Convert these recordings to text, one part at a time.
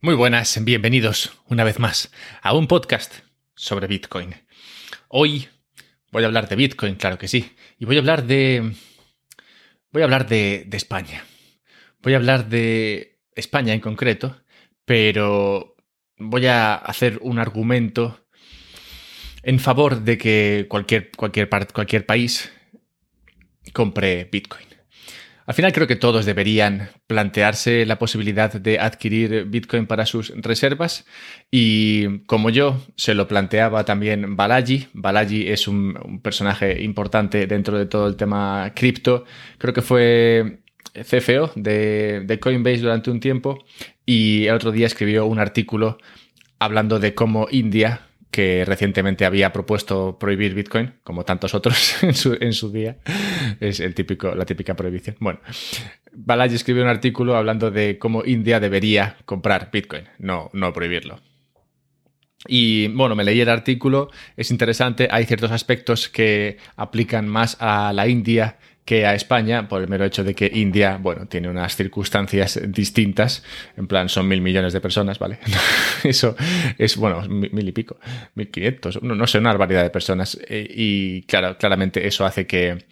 Muy buenas, bienvenidos una vez más a un podcast sobre Bitcoin. Hoy voy a hablar de Bitcoin, claro que sí, y voy a hablar de... Voy a hablar de, España. Voy a hablar de España en concreto, pero voy a hacer un argumento en favor de que cualquier, cualquier, cualquier país compre Bitcoin. Al final creo que todos deberían plantearse la posibilidad de adquirir Bitcoin para sus reservas y como yo se lo planteaba también Balaji, Balaji es un, personaje importante dentro de todo el tema cripto, creo que fue CFO de, de Coinbase durante un tiempo y el otro día escribió un artículo hablando de cómo India que recientemente había propuesto prohibir Bitcoin, como tantos otros en su, día. Es el típico, la típica prohibición. Bueno, Balaji escribió un artículo hablando de cómo India debería comprar Bitcoin, no, no prohibirlo. Y bueno, me leí el artículo, es interesante, hay ciertos aspectos que aplican más a la India que a España, por el mero hecho de que India, bueno, tiene unas circunstancias distintas, en plan son mil millones de personas, ¿vale? Eso es, bueno, mil y pico, mil quinientos, no, sé, una variedad de personas. Eh, y claro, claramente eso hace que,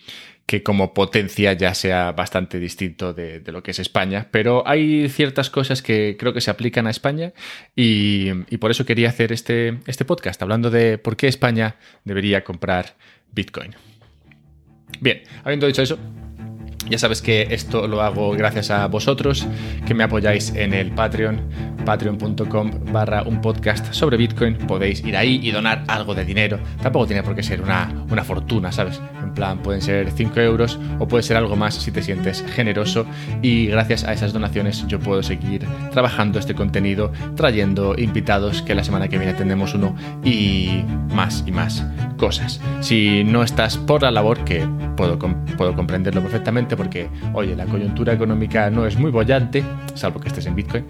que como potencia ya sea bastante distinto de, lo que es España, pero hay ciertas cosas que creo que se aplican a España y, y por eso quería hacer este, este podcast, hablando de por qué España debería comprar Bitcoin. Bien, habiendo dicho eso, ya sabes que esto lo hago gracias a vosotros, que me apoyáis en el Patreon, patreon.com barra un podcast sobre Bitcoin. Podéis ir ahí y donar algo de dinero. Tampoco tiene por qué ser una, una fortuna, ¿sabes? En plan, pueden ser 5 euros o puede ser algo más si te sientes generoso. Y gracias a esas donaciones yo puedo seguir trabajando este contenido, trayendo invitados, que la semana que viene tendremos uno, y más y más cosas. Si no estás por la labor, que puedo, puedo comprenderlo perfectamente, porque, oye, la coyuntura económica no es muy bollante, salvo que estés en Bitcoin.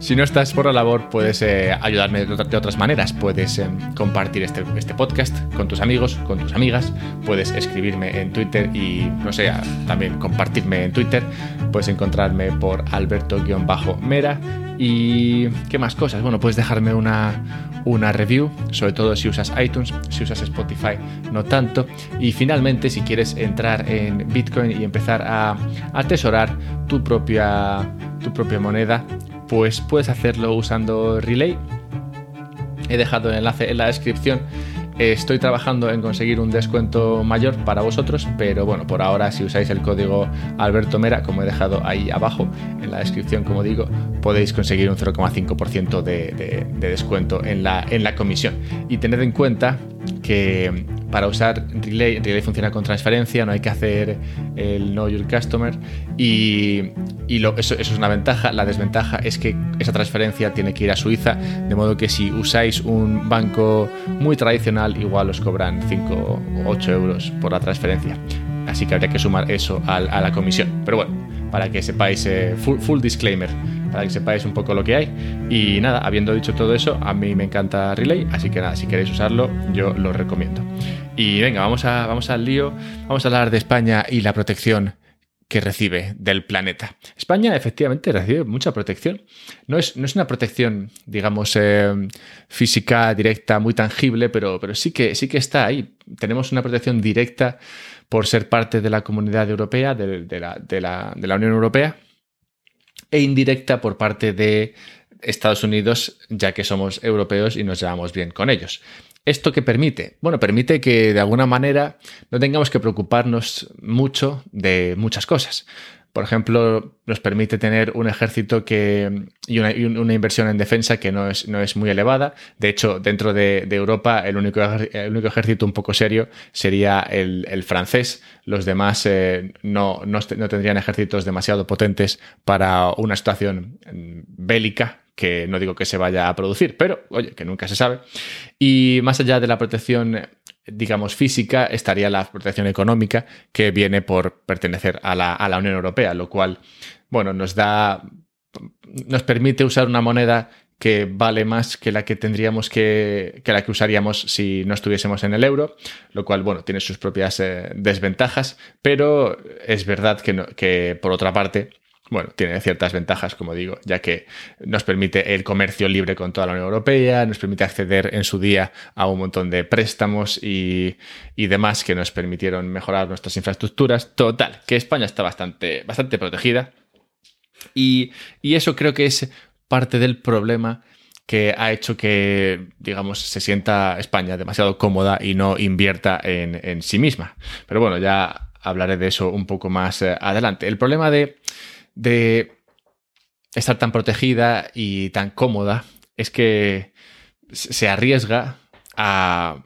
Si no estás por la labor, puedes eh, ayudarme de, otras maneras. Puedes eh, compartir este, este, podcast con tus amigos, con tus amigas. Puedes escribirme en Twitter y, no sé, también compartirme en Twitter. Puedes encontrarme por alberto-mera. ¿Y qué más cosas? Bueno, puedes dejarme una, una review, sobre todo si usas iTunes, si usas Spotify, no tanto. Y finalmente, si quieres entrar en Bitcoin y empezar a atesorar tu propia, tu propia moneda, pues puedes hacerlo usando Relay. He dejado el enlace en la descripción. Estoy trabajando en conseguir un descuento mayor para vosotros, pero bueno, por ahora si usáis el código Alberto Mera, como he dejado ahí abajo en la descripción, como digo, podéis conseguir un 0,5% de, de, descuento en la, en la comisión. Y tened en cuenta que para usar Relay, Relay funciona con transferencia, no hay que hacer el Know Your Customer y, eso, es una ventaja. La desventaja es que esa transferencia tiene que ir a Suiza, de modo que si usáis un banco muy tradicional, igual os cobran 5 o 8 euros por la transferencia. Así que habría que sumar eso a, la comisión. Pero bueno, para que sepáis, eh, full disclaimer para que sepáis un poco lo que hay. Y nada, habiendo dicho todo eso, a mí me encanta Relay, así que nada, si queréis usarlo, yo lo recomiendo. Y venga, vamos, a, vamos al lío, vamos a hablar de España y la protección que recibe del planeta. España efectivamente recibe mucha protección. No es, no es una protección, digamos, eh, física, directa, muy tangible, pero, pero sí, que, sí que está ahí. Tenemos una protección directa por ser parte de la comunidad europea, de, la, de la Unión Europea, e indirecta por parte de Estados Unidos, ya que somos europeos y nos llevamos bien con ellos. ¿Esto qué permite? Bueno, permite que de alguna manera no tengamos que preocuparnos mucho de muchas cosas. Por ejemplo, nos permite tener un ejército que, y, una, inversión en defensa que no es, no es muy elevada. De hecho, dentro de, Europa, el único, el único, ejército un poco serio sería el, francés. Los demás eh, no, no, no tendrían ejércitos demasiado potentes para una situación mm, bélica que no digo que se vaya a producir, pero oye, que nunca se sabe. Y más allá de la protección digamos, física, estaría la protección económica que viene por pertenecer a la, Unión Europea, lo cual, bueno, nos da, nos permite usar una moneda que vale más que la que tendríamos que, que la que usaríamos si no estuviésemos en el euro, lo cual, bueno, tiene sus propias eh, desventajas, pero es verdad que, que, por otra parte, bueno, tiene ciertas ventajas, como digo, ya que nos permite el comercio libre con toda la Unión Europea, nos permite acceder en su día a un montón de préstamos y, demás que nos permitieron mejorar nuestras infraestructuras. Total, que España está bastante, bastante protegida. Y, eso creo que es parte del problema que ha hecho que, digamos, se sienta España demasiado cómoda y no invierta en, sí misma. Pero bueno, ya hablaré de eso un poco más eh, adelante. El problema de de estar tan protegida y tan cómoda es que se arriesga a,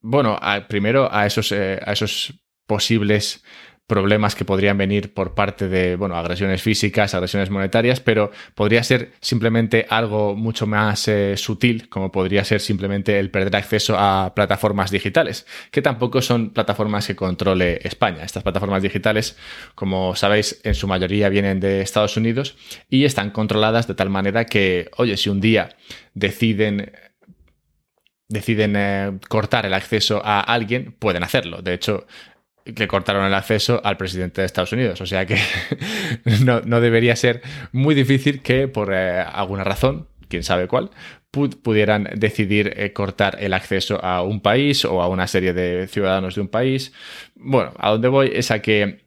bueno, primero a esos, eh, a esos posibles problemas que podrían venir por parte de, bueno, agresiones físicas, agresiones monetarias, pero podría ser simplemente algo mucho más eh, sutil, como podría ser simplemente el perder acceso a plataformas digitales, que tampoco son plataformas que controle España. Estas plataformas digitales, como sabéis, en su mayoría vienen de Estados Unidos y están controladas de tal manera que, oye, si un día deciden deciden eh, cortar el acceso a alguien, pueden hacerlo. De hecho, que cortaron el acceso al presidente de Estados Unidos. O sea que no, debería ser muy difícil que por eh, alguna razón, quién sabe cuál, pudieran decidir eh, cortar el acceso a un país o a una serie de ciudadanos de un país. Bueno, a donde voy es a que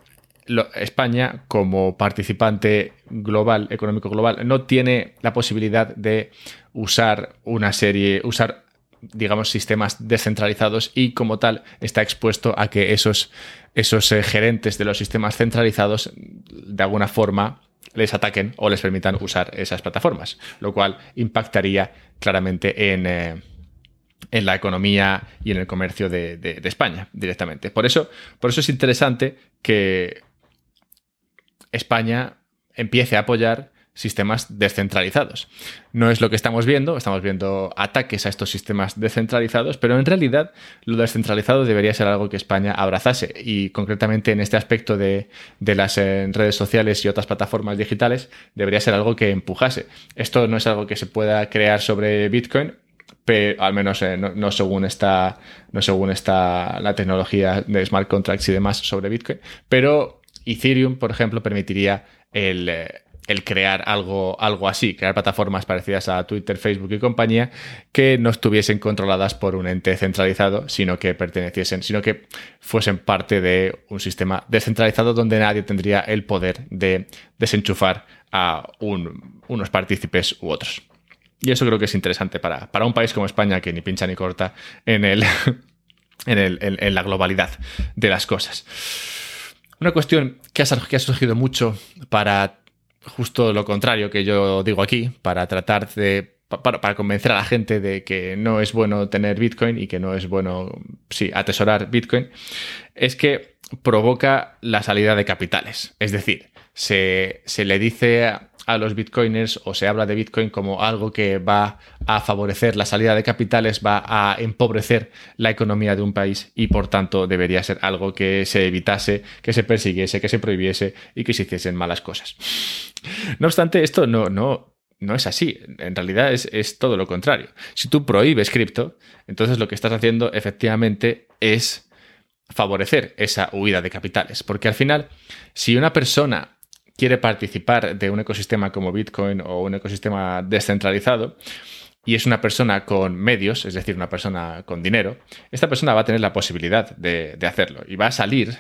España, como participante global, económico global, no tiene la posibilidad de usar una serie, usar digamos, sistemas descentralizados y como tal está expuesto a que esos, esos eh, gerentes de los sistemas centralizados de alguna forma les ataquen o les permitan usar esas plataformas, lo cual impactaría claramente en, eh, en la economía y en el comercio de, de, España directamente. Por eso, por eso es interesante que España empiece a apoyar sistemas descentralizados. No es lo que estamos viendo, estamos viendo ataques a estos sistemas descentralizados, pero en realidad lo descentralizado debería ser algo que España abrazase y concretamente en este aspecto de, las eh, redes sociales y otras plataformas digitales debería ser algo que empujase. Esto no es algo que se pueda crear sobre Bitcoin, pero al menos eh, no, según está no según está la tecnología de smart contracts y demás sobre Bitcoin, pero Ethereum, por ejemplo, permitiría el, eh, el crear algo, algo así, crear plataformas parecidas a Twitter, Facebook y compañía que no estuviesen controladas por un ente centralizado, sino que perteneciesen, sino que fuesen parte de un sistema descentralizado donde nadie tendría el poder de desenchufar a unos partícipes u otros. Y eso creo que es interesante para, para un país como España que ni pincha ni corta en, el, en, el, en, la globalidad de las cosas. Una cuestión que ha, que ha surgido mucho para justo lo contrario que yo digo aquí, para tratar de para, convencer a la gente de que no es bueno tener Bitcoin y que no es bueno, sí, atesorar Bitcoin, es que provoca la salida de capitales. Es decir, se, se le dice a los bitcoiners o se habla de Bitcoin como algo que va a favorecer la salida de capitales, va a empobrecer la economía de un país y por tanto debería ser algo que se evitase, que se persiguiese, que se prohibiese y que se hiciesen malas cosas. No obstante, esto no, no, no es así. En realidad es, es todo lo contrario. Si tú prohíbes cripto, entonces lo que estás haciendo efectivamente es favorecer esa huida de capitales. Porque al final, si una persona quiere participar de un ecosistema como Bitcoin o un ecosistema descentralizado y es una persona con medios, es decir, una persona con dinero, esta persona va a tener la posibilidad de, hacerlo y va a salir,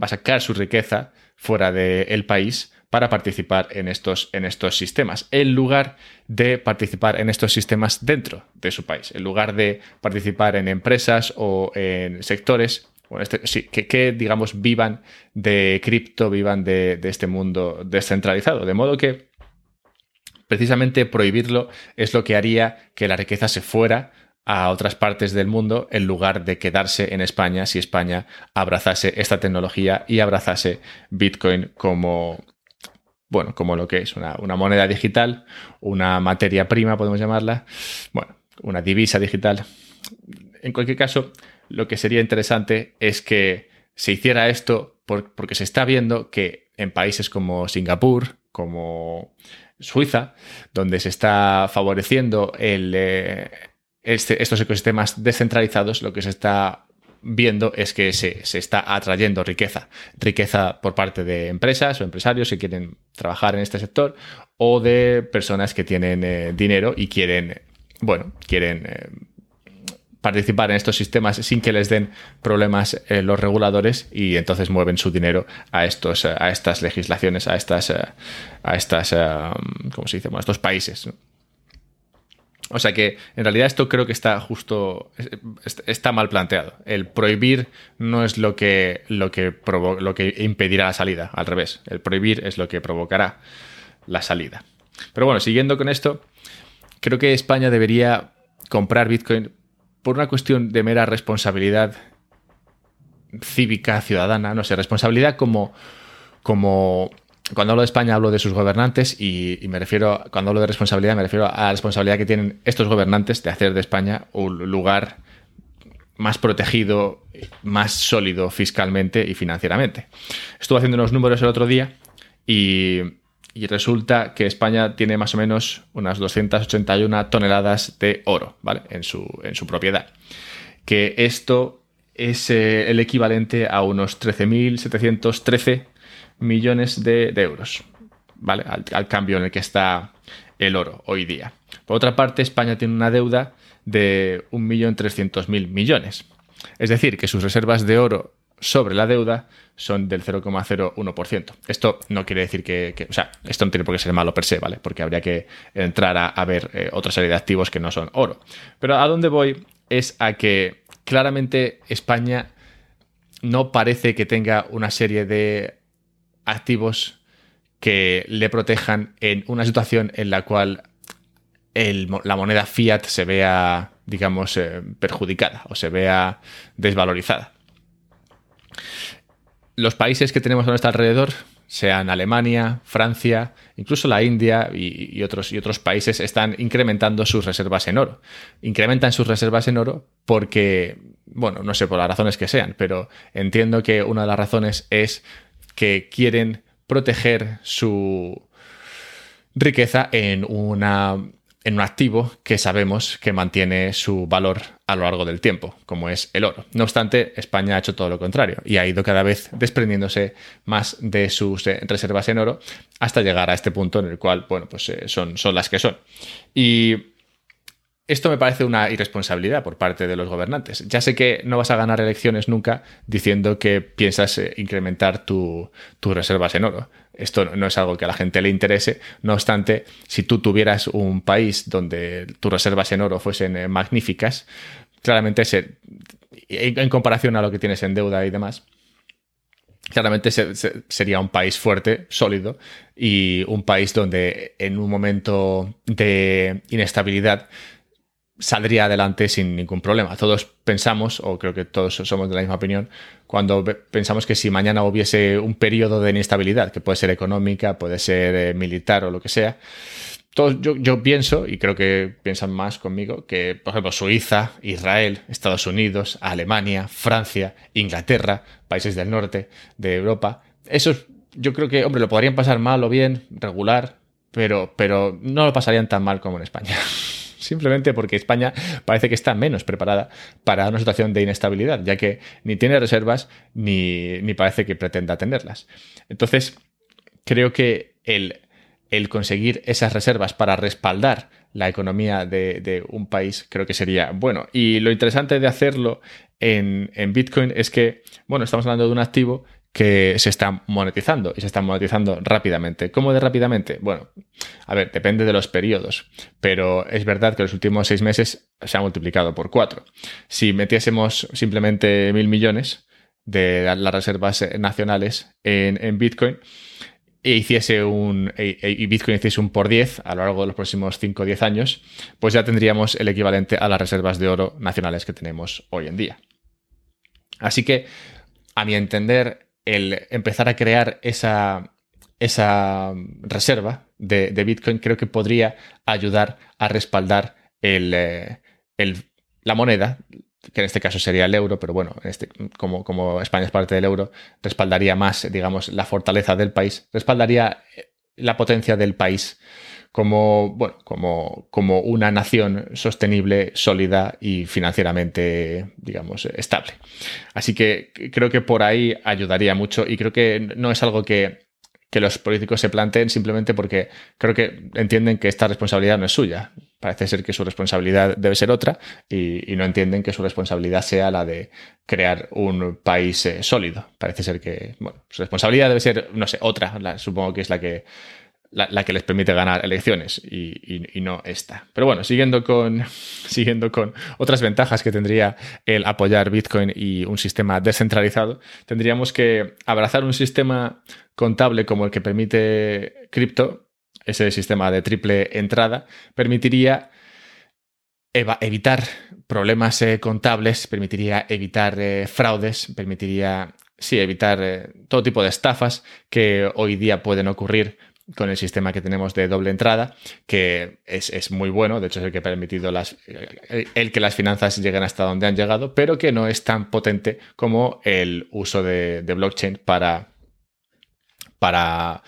va a sacar su riqueza fuera del país para participar en estos, en estos sistemas, en lugar de participar en estos sistemas dentro de su país, en lugar de participar en empresas o en sectores este, que, digamos, vivan de cripto, vivan de, este mundo descentralizado. De modo que precisamente prohibirlo es lo que haría que la riqueza se fuera a otras partes del mundo en lugar de quedarse en España si España abrazase esta tecnología y abrazase Bitcoin como, bueno, como lo que es una, una moneda digital, una materia prima, podemos llamarla, bueno, una divisa digital. En cualquier caso, lo que sería interesante es que se hiciera esto porque se está viendo que en países como Singapur, como Suiza, donde se está favoreciendo eh, este, estos ecosistemas descentralizados, lo que se está viendo es que se, está atrayendo riqueza. Riqueza por parte de empresas o empresarios que quieren trabajar en este sector o de personas que tienen eh, dinero y quieren, bueno, quieren eh, participar en estos sistemas sin que les den problemas eh, los reguladores y entonces mueven su dinero a estos a estas legislaciones a estas a estas cómo se dice estos países o sea que en realidad esto creo que está justo, está mal planteado. El prohibir no es lo que, lo que, lo que impedirá la salida, al revés. El prohibir es lo que provocará la salida. Pero bueno, siguiendo con esto, creo que España debería comprar Bitcoin por una cuestión de mera responsabilidad cívica, ciudadana, no sé, responsabilidad como, como cuando hablo de España hablo de sus gobernantes y, me refiero, cuando hablo de responsabilidad, me refiero a la responsabilidad que tienen estos gobernantes de hacer de España un lugar más protegido, más sólido fiscalmente y financieramente. Estuve haciendo unos números el otro día y, resulta que España tiene más o menos unas 281 toneladas de oro, ¿vale? En su, en su propiedad. Que esto es eh, el equivalente a unos 13.713 millones de, euros, ¿vale? Al, cambio en el que está el oro hoy día. Por otra parte, España tiene una deuda de 1.300.000 millones. Es decir, que sus reservas de oro sobre la deuda son del 0,01%. Esto no quiere decir que, o sea, esto no tiene por qué ser malo per se, ¿vale? Porque habría que entrar a, ver eh, otra serie de activos que no son oro. Pero a dónde voy es a que claramente España no parece que tenga una serie de activos que le protejan en una situación en la cual la moneda fiat se vea, digamos, eh, perjudicada o se vea desvalorizada. Los países que tenemos a nuestro alrededor, sean Alemania, Francia, incluso la India y, otros, y otros países, están incrementando sus reservas en oro. Incrementan sus reservas en oro porque, bueno, no sé por las razones que sean, pero entiendo que una de las razones es que quieren proteger su riqueza en, un activo que sabemos que mantiene su valor a lo largo del tiempo, como es el oro. No obstante, España ha hecho todo lo contrario y ha ido cada vez desprendiéndose más de sus eh, reservas en oro hasta llegar a este punto en el cual, bueno, pues eh, son, son las que son. Y esto me parece una irresponsabilidad por parte de los gobernantes. Ya sé que no vas a ganar elecciones nunca diciendo que piensas eh, incrementar tus reservas en oro. Esto no es algo que a la gente le interese. No obstante, si tú tuvieras un país donde tus reservas en oro fuesen magníficas, claramente en comparación a lo que tienes en deuda y demás, claramente sería un país fuerte, sólido, y un país donde en un momento de inestabilidad saldría adelante sin ningún problema. Todos pensamos, o creo que todos somos de la misma opinión, cuando pensamos que si mañana hubiese un periodo de inestabilidad, que puede ser económica, puede ser eh, militar o lo que sea, yo, yo, pienso, y creo que piensan más conmigo, que, por ejemplo, Suiza, Israel, Estados Unidos, Alemania, Francia, Inglaterra, países del norte de Europa, esos yo creo que, hombre, lo podrían pasar mal o bien, regular, pero, pero no lo pasarían tan mal como en España. simplemente porque España parece que está menos preparada para una situación de inestabilidad, ya que ni tiene reservas ni, parece que pretenda tenerlas. Entonces, creo que el, el conseguir esas reservas para respaldar la economía de, un país creo que sería bueno. Y lo interesante de hacerlo en, Bitcoin es que, bueno, estamos hablando de un activo que se está monetizando y se está monetizando rápidamente. ¿Cómo de rápidamente? Bueno, a ver, depende de los periodos, pero es verdad que los últimos seis meses se ha multiplicado por cuatro. Si metiésemos simplemente mil millones de las reservas nacionales en, Bitcoin, e hiciese un e, e, y Bitcoin hiciese un por 10 a lo largo de los próximos 5 o 10 años, pues ya tendríamos el equivalente a las reservas de oro nacionales que tenemos hoy en día. Así que, a mi entender, el empezar a crear esa, esa reserva de, Bitcoin creo que podría ayudar a respaldar eh, el, la moneda, que en este caso sería el euro, pero bueno, este, como, como España es parte del euro, respaldaría más, digamos, la fortaleza del país, respaldaría eh, la potencia del país como, bueno, como, como una nación sostenible, sólida y financieramente, digamos, estable. Así que creo que por ahí ayudaría mucho y creo que no es algo que que los políticos se planteen simplemente porque creo que entienden que esta responsabilidad no es suya. Parece ser que su responsabilidad debe ser otra y, no entienden que su responsabilidad sea la de crear un país eh, sólido. Parece ser que, bueno, su responsabilidad debe ser, no sé, otra. supongo que es la que la, que les permite ganar elecciones y, no esta. Pero bueno, siguiendo con, siguiendo con otras ventajas que tendría el apoyar Bitcoin y un sistema descentralizado, tendríamos que abrazar un sistema contable como el que permite cripto, ese sistema de triple entrada, permitiría evitar problemas eh, contables, permitiría evitar eh, fraudes, permitiría sí, evitar eh, todo tipo de estafas que hoy día pueden ocurrir con el sistema que tenemos de doble entrada, que es, muy bueno, de hecho es el que ha permitido el, que las finanzas lleguen hasta donde han llegado, pero que no es tan potente como el uso de, blockchain para, para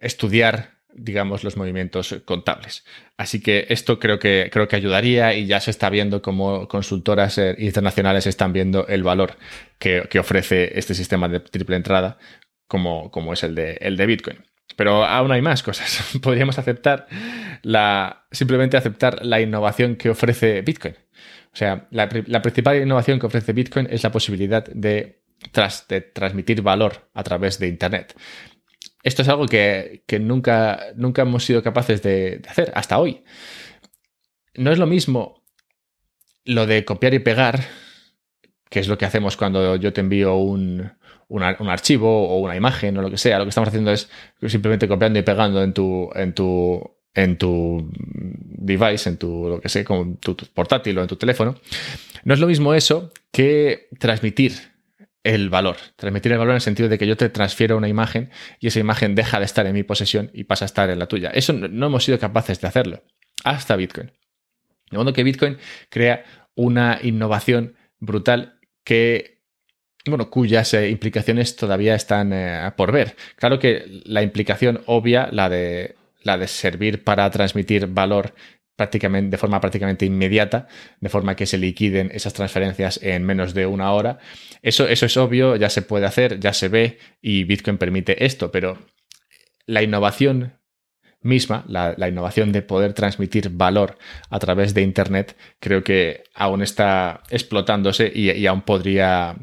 estudiar digamos, los movimientos contables. Así que esto creo que, creo que ayudaría y ya se está viendo como consultoras eh, internacionales están viendo el valor que, ofrece este sistema de triple entrada como, como es el de, el de Bitcoin. Pero aún hay más cosas. Podríamos aceptar la. simplemente aceptar la innovación que ofrece Bitcoin. O sea, la, principal innovación que ofrece Bitcoin es la posibilidad de, transmitir valor a través de Internet. Esto es algo que, nunca, nunca hemos sido capaces de, hacer hasta hoy. No es lo mismo lo de copiar y pegar, que es lo que hacemos cuando yo te envío un, un archivo o una imagen o lo que sea. Lo que estamos haciendo es simplemente copiando y pegando en tu, en tu, en tu device, en tu, lo que sé, con tu, portátil o en tu teléfono. No es lo mismo eso que transmitir el valor. Transmitir el valor en el sentido de que yo te transfiero una imagen y esa imagen deja de estar en mi posesión y pasa a estar en la tuya. Eso no hemos sido capaces de hacerlo. Hasta Bitcoin. De modo que Bitcoin crea una innovación brutal que bueno, cuyas eh, implicaciones todavía están eh, por ver. Claro que la implicación obvia, la de, la de servir para transmitir valor prácticamente, de forma prácticamente inmediata, de forma que se liquiden esas transferencias en menos de una hora. Eso, eso es obvio, ya se puede hacer, ya se ve y Bitcoin permite esto, pero la innovación misma, la, innovación de poder transmitir valor a través de Internet, creo que aún está explotándose y aún podría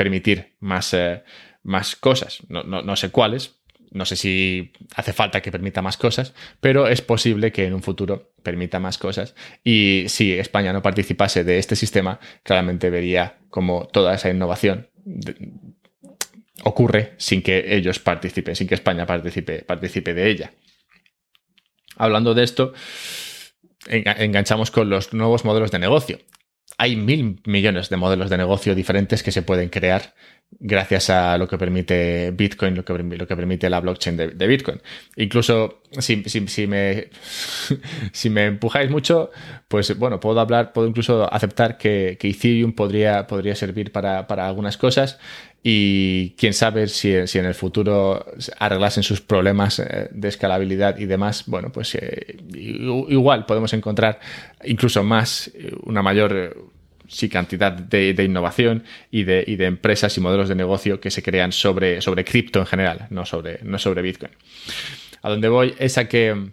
permitir más, eh, más cosas. No, sé cuáles, no sé si hace falta que permita más cosas, pero es posible que en un futuro permita más cosas. Y si España no participase de este sistema, claramente vería como toda esa innovación ocurre sin que ellos participen, sin que España participe, participe de ella. Hablando de esto, enganchamos con los nuevos modelos de negocio hay mil millones de modelos de negocio diferentes que se pueden crear gracias a lo que permite Bitcoin, lo que, permite la blockchain de, Bitcoin. Incluso si, me, si me empujáis mucho, pues bueno, puedo hablar, puedo incluso aceptar que, Ethereum podría, podría servir para algunas cosas y quién sabe si, en el futuro arreglasen sus problemas eh, de escalabilidad y demás, bueno, pues eh, igual podemos encontrar incluso más, eh, una mayor sí, cantidad de, innovación y de, de, empresas y modelos de negocio que se crean sobre, sobre cripto en general, no sobre, no sobre Bitcoin. A donde voy es a que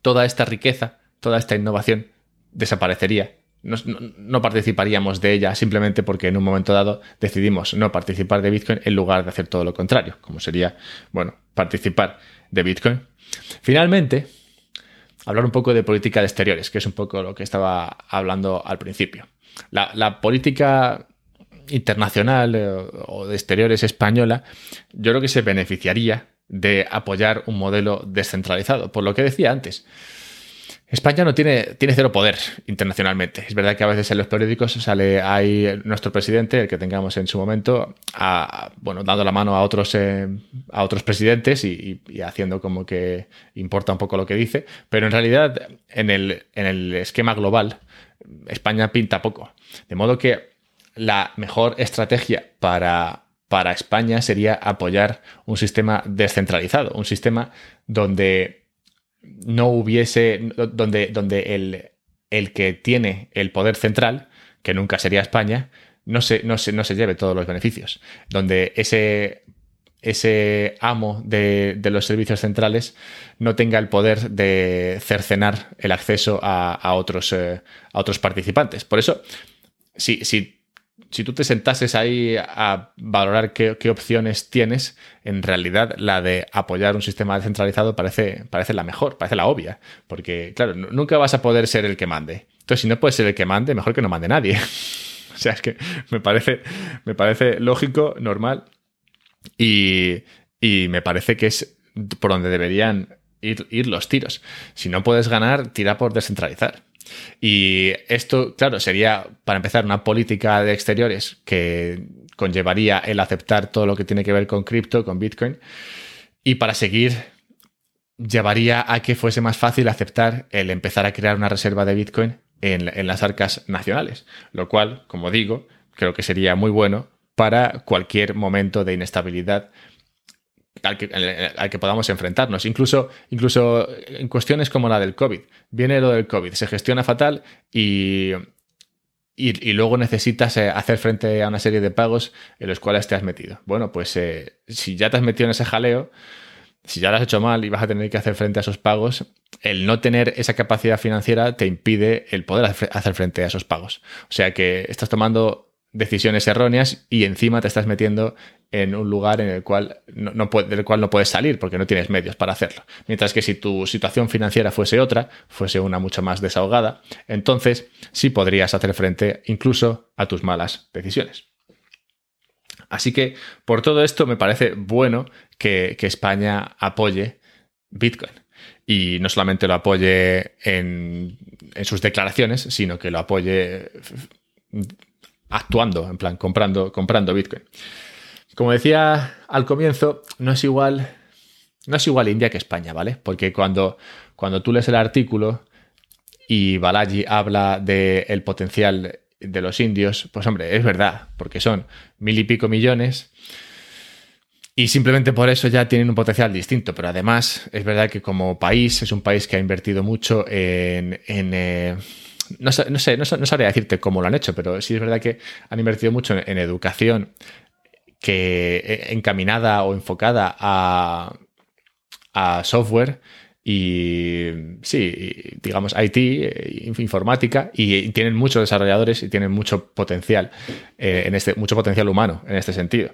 toda esta riqueza, toda esta innovación desaparecería no, participaríamos de ella simplemente porque en un momento dado decidimos no participar de Bitcoin en lugar de hacer todo lo contrario, como sería, bueno, participar de Bitcoin. Finalmente, hablar un poco de política de exteriores, que es un poco lo que estaba hablando al principio. La, política internacional eh, o de exteriores española, yo creo que se beneficiaría de apoyar un modelo descentralizado, por lo que decía antes. España no tiene, tiene cero poder internacionalmente. Es verdad que a veces en los periódicos sale ahí nuestro presidente, el que tengamos en su momento, bueno, dando la mano a otros, eh, a otros presidentes y, haciendo como que importa un poco lo que dice, pero en realidad en el, en el esquema global España pinta poco. De modo que la mejor estrategia para para España sería apoyar un sistema descentralizado, un sistema donde no hubiese, donde, donde el, el que tiene el poder central, que nunca sería España, no se, no se, no se lleve todos los beneficios, donde ese ese amo de, los servicios centrales no tenga el poder de cercenar el acceso a, otros, eh, a otros participantes. Por eso, si, si, tú te sentases ahí a valorar qué, opciones tienes, en realidad la de apoyar un sistema descentralizado parece, parece la mejor, parece la obvia, porque claro, nunca vas a poder ser el que mande. Entonces, si no puedes ser el que mande, mejor que no mande nadie. o sea, es que me parece, me parece lógico, normal y, me parece que es por donde deberían ir, los tiros. Si no puedes ganar, tira por descentralizar. Y esto, claro, sería, para empezar, una política de exteriores que conllevaría el aceptar todo lo que tiene que ver con cripto, con Bitcoin. Y para seguir, llevaría a que fuese más fácil aceptar el empezar a crear una reserva de Bitcoin en, en las arcas nacionales. Lo cual, como digo, creo que sería muy bueno para cualquier momento de inestabilidad al que, podamos enfrentarnos. Incluso, incluso en cuestiones como la del COVID. Viene lo del COVID, se gestiona fatal y, y, luego necesitas eh, hacer frente a una serie de pagos en los cuales te has metido. Bueno, pues eh, si ya te has metido en ese jaleo, si ya lo has hecho mal y vas a tener que hacer frente a esos pagos, el no tener esa capacidad financiera te impide el poder hacer frente a esos pagos. O sea que estás tomando decisiones erróneas y encima te estás metiendo en un lugar en el cual no, del cual no puedes salir porque no tienes medios para hacerlo. Mientras que si tu situación financiera fuese otra, fuese una mucho más desahogada, entonces sí podrías hacer frente incluso a tus malas decisiones. Así que por todo esto me parece bueno que, España apoye Bitcoin. Y no solamente lo apoye en, en sus declaraciones, sino que lo apoye actuando, en plan, comprando, comprando Bitcoin. Como decía al comienzo, no es igual, no es igual India que España, ¿vale? Porque cuando, cuando tú lees el artículo y Balaji habla del potencial de los indios, pues hombre, es verdad, porque son mil y pico millones. Y simplemente por eso ya tienen un potencial distinto. Pero además, es verdad que como país, es un país que ha invertido mucho en, eh, no, sé, no, sé, no, sabría decirte cómo lo han hecho, pero sí es verdad que han invertido mucho en, educación que eh, encaminada o enfocada a, a software y sí, digamos IT, eh, informática, y tienen muchos desarrolladores y tienen mucho potencial eh, en este, mucho potencial humano en este sentido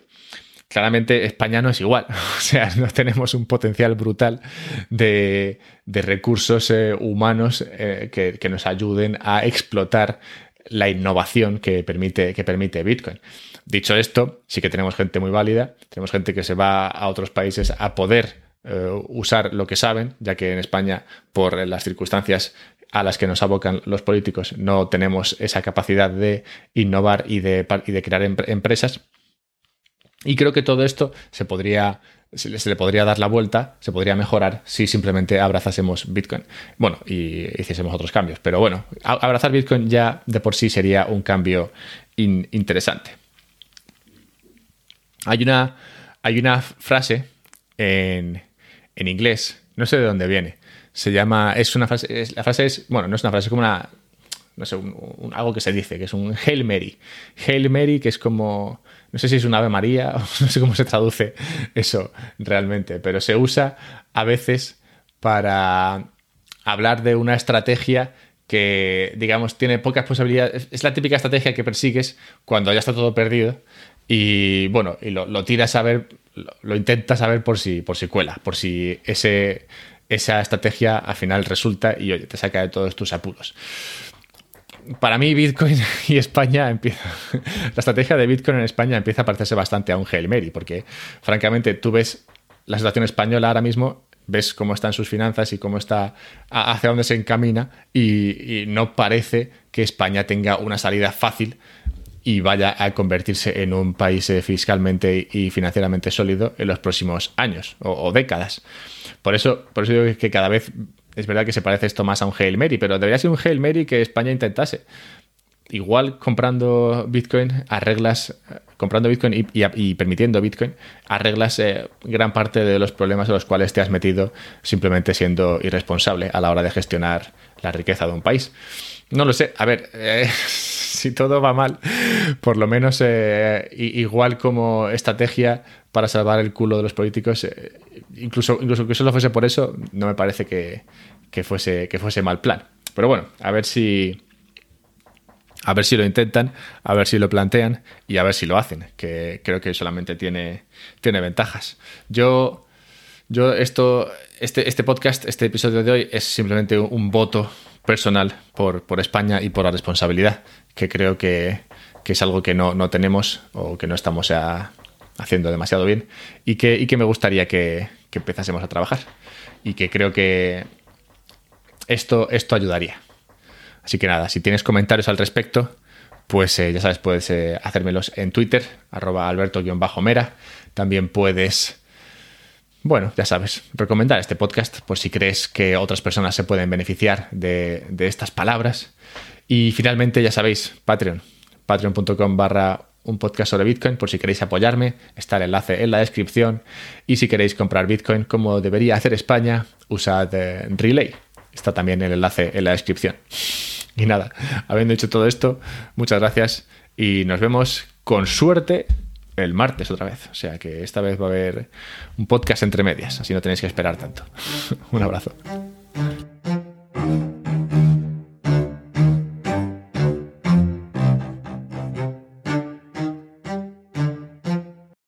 claramente España no es igual. O sea, no tenemos un potencial brutal de, recursos eh, humanos eh, que, nos ayuden a explotar la innovación que permite, que permite Bitcoin. Dicho esto, sí que tenemos gente muy válida, tenemos gente que se va a otros países a poder eh, usar lo que saben, ya que en España, por las circunstancias a las que nos abocan los políticos, no tenemos esa capacidad de innovar de, y de crear empresas. Y creo que todo esto se podría, se le, podría dar la vuelta, se podría mejorar si simplemente abrazásemos Bitcoin. Bueno, y hiciésemos otros cambios. Pero bueno, abrazar Bitcoin ya de por sí sería un cambio interesante. Hay una, hay una frase en, en, inglés, no sé de dónde viene. Se llama, es una frase, la frase es, bueno, no es una frase, es como una, no sé, algo que se dice, que es un Hail Mary. Hail Mary, que es como no sé si es un Ave María, no sé cómo se traduce eso realmente, pero se usa a veces para hablar de una estrategia que, digamos, tiene pocas posibilidades. Es la típica estrategia que persigues cuando ya está todo perdido y, bueno, y lo, tiras a ver, lo, intentas a por si, por si cuela, por si ese, esa estrategia al final resulta y te saca de todos tus apuros para mí Bitcoin y España empieza... la estrategia de Bitcoin en España empieza a parecerse bastante a un Hail Mary, porque francamente tú ves la situación española ahora mismo, ves cómo están sus finanzas y cómo está, hacia dónde se encamina y, no parece que España tenga una salida fácil y vaya a convertirse en un país eh, fiscalmente y financieramente sólido en los próximos años o, décadas. Por eso, por eso digo que cada vez es verdad que se parece esto más a un Hail Mary, pero debería ser un Hail Mary que España intentase. igual comprando Bitcoin arreglas, comprando Bitcoin y, permitiendo Bitcoin, arreglas eh, gran parte de los problemas en los cuales te has metido simplemente siendo irresponsable a la hora de gestionar la riqueza de un país. No lo sé, a ver, eh, si todo va mal, por lo menos eh, igual como estrategia para salvar el culo de los políticos, incluso, incluso que solo fuese por eso, no me parece que, que, fuese, que fuese mal plan. Pero bueno, a ver si a ver si lo intentan, a ver si lo plantean y a ver si lo hacen, que creo que solamente tiene, tiene ventajas. Yo, yo esto, este, este podcast, este episodio de hoy es simplemente un voto personal por, por España y por la responsabilidad, que creo que, que es algo que no, no, tenemos o que no estamos haciendo demasiado bien y que, y que me gustaría que, que empezásemos a trabajar y que creo que esto, esto ayudaría. Así que nada, si tienes comentarios al respecto, pues eh, ya sabes, puedes eh, hacérmelos en Twitter, arroba alberto-mera. También puedes, bueno, ya sabes, recomendar este podcast por si crees que otras personas se pueden beneficiar de, estas palabras. Y finalmente, ya sabéis, Patreon, patreon.com barra un podcast sobre Bitcoin por si queréis apoyarme, está el enlace en la descripción. Y si queréis comprar Bitcoin como debería hacer España, usad eh, Relay. Está también el enlace en la descripción. Y nada, habiendo dicho todo esto, muchas gracias y nos vemos con suerte el martes otra vez. O sea que esta vez va a haber un podcast entre medias, así no tenéis que esperar tanto. un abrazo.